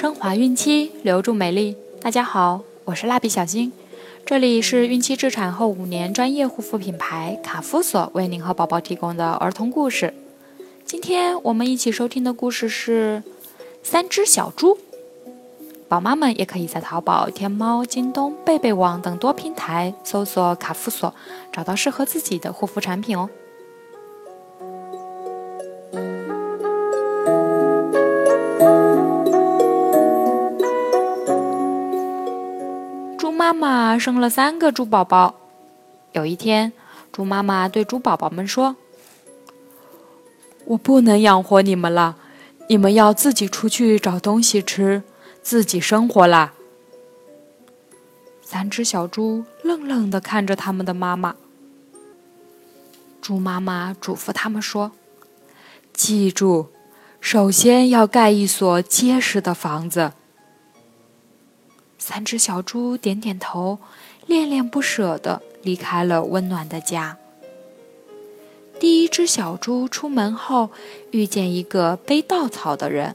升华孕期，留住美丽。大家好，我是蜡笔小新，这里是孕期至产后五年专业护肤品牌卡夫索为您和宝宝提供的儿童故事。今天我们一起收听的故事是《三只小猪》。宝妈们也可以在淘宝、天猫、京东、贝贝网等多平台搜索卡夫索，找到适合自己的护肤产品哦。妈妈生了三个猪宝宝。有一天，猪妈妈对猪宝宝们说：“我不能养活你们了，你们要自己出去找东西吃。”自己生活啦。三只小猪愣愣的看着他们的妈妈。猪妈妈嘱咐他们说：“记住，首先要盖一所结实的房子。”三只小猪点点头，恋恋不舍的离开了温暖的家。第一只小猪出门后，遇见一个背稻草的人。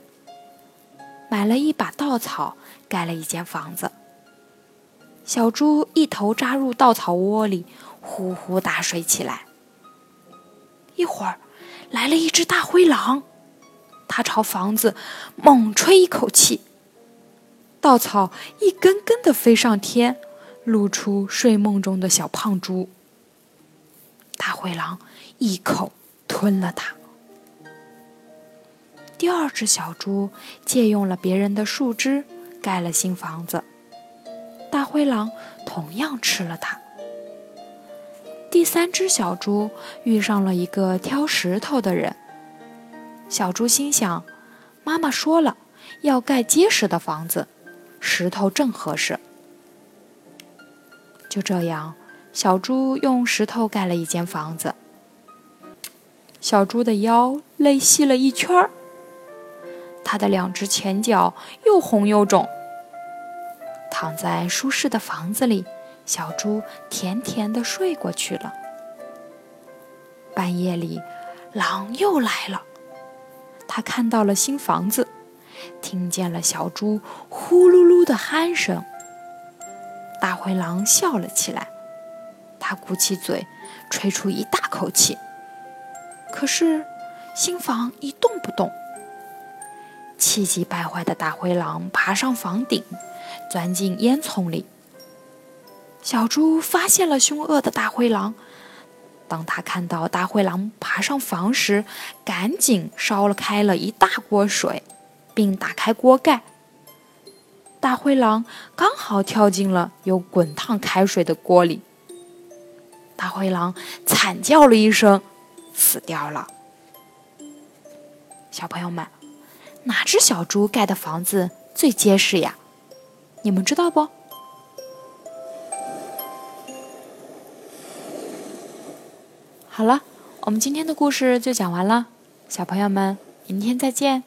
买了一把稻草，盖了一间房子。小猪一头扎入稻草窝里，呼呼大睡起来。一会儿，来了一只大灰狼，它朝房子猛吹一口气，稻草一根根的飞上天，露出睡梦中的小胖猪。大灰狼一口吞了它。第二只小猪借用了别人的树枝盖了新房子，大灰狼同样吃了它。第三只小猪遇上了一个挑石头的人，小猪心想：妈妈说了要盖结实的房子，石头正合适。就这样，小猪用石头盖了一间房子。小猪的腰累细了一圈儿。它的两只前脚又红又肿。躺在舒适的房子里，小猪甜甜的睡过去了。半夜里，狼又来了。它看到了新房子，听见了小猪呼噜噜的鼾声。大灰狼笑了起来，他鼓起嘴，吹出一大口气。可是，新房一动不动。气急败坏的大灰狼爬上房顶，钻进烟囱里。小猪发现了凶恶的大灰狼。当他看到大灰狼爬上房时，赶紧烧了开了一大锅水，并打开锅盖。大灰狼刚好跳进了有滚烫开水的锅里。大灰狼惨叫了一声，死掉了。小朋友们。哪只小猪盖的房子最结实呀？你们知道不？好了，我们今天的故事就讲完了，小朋友们，明天再见。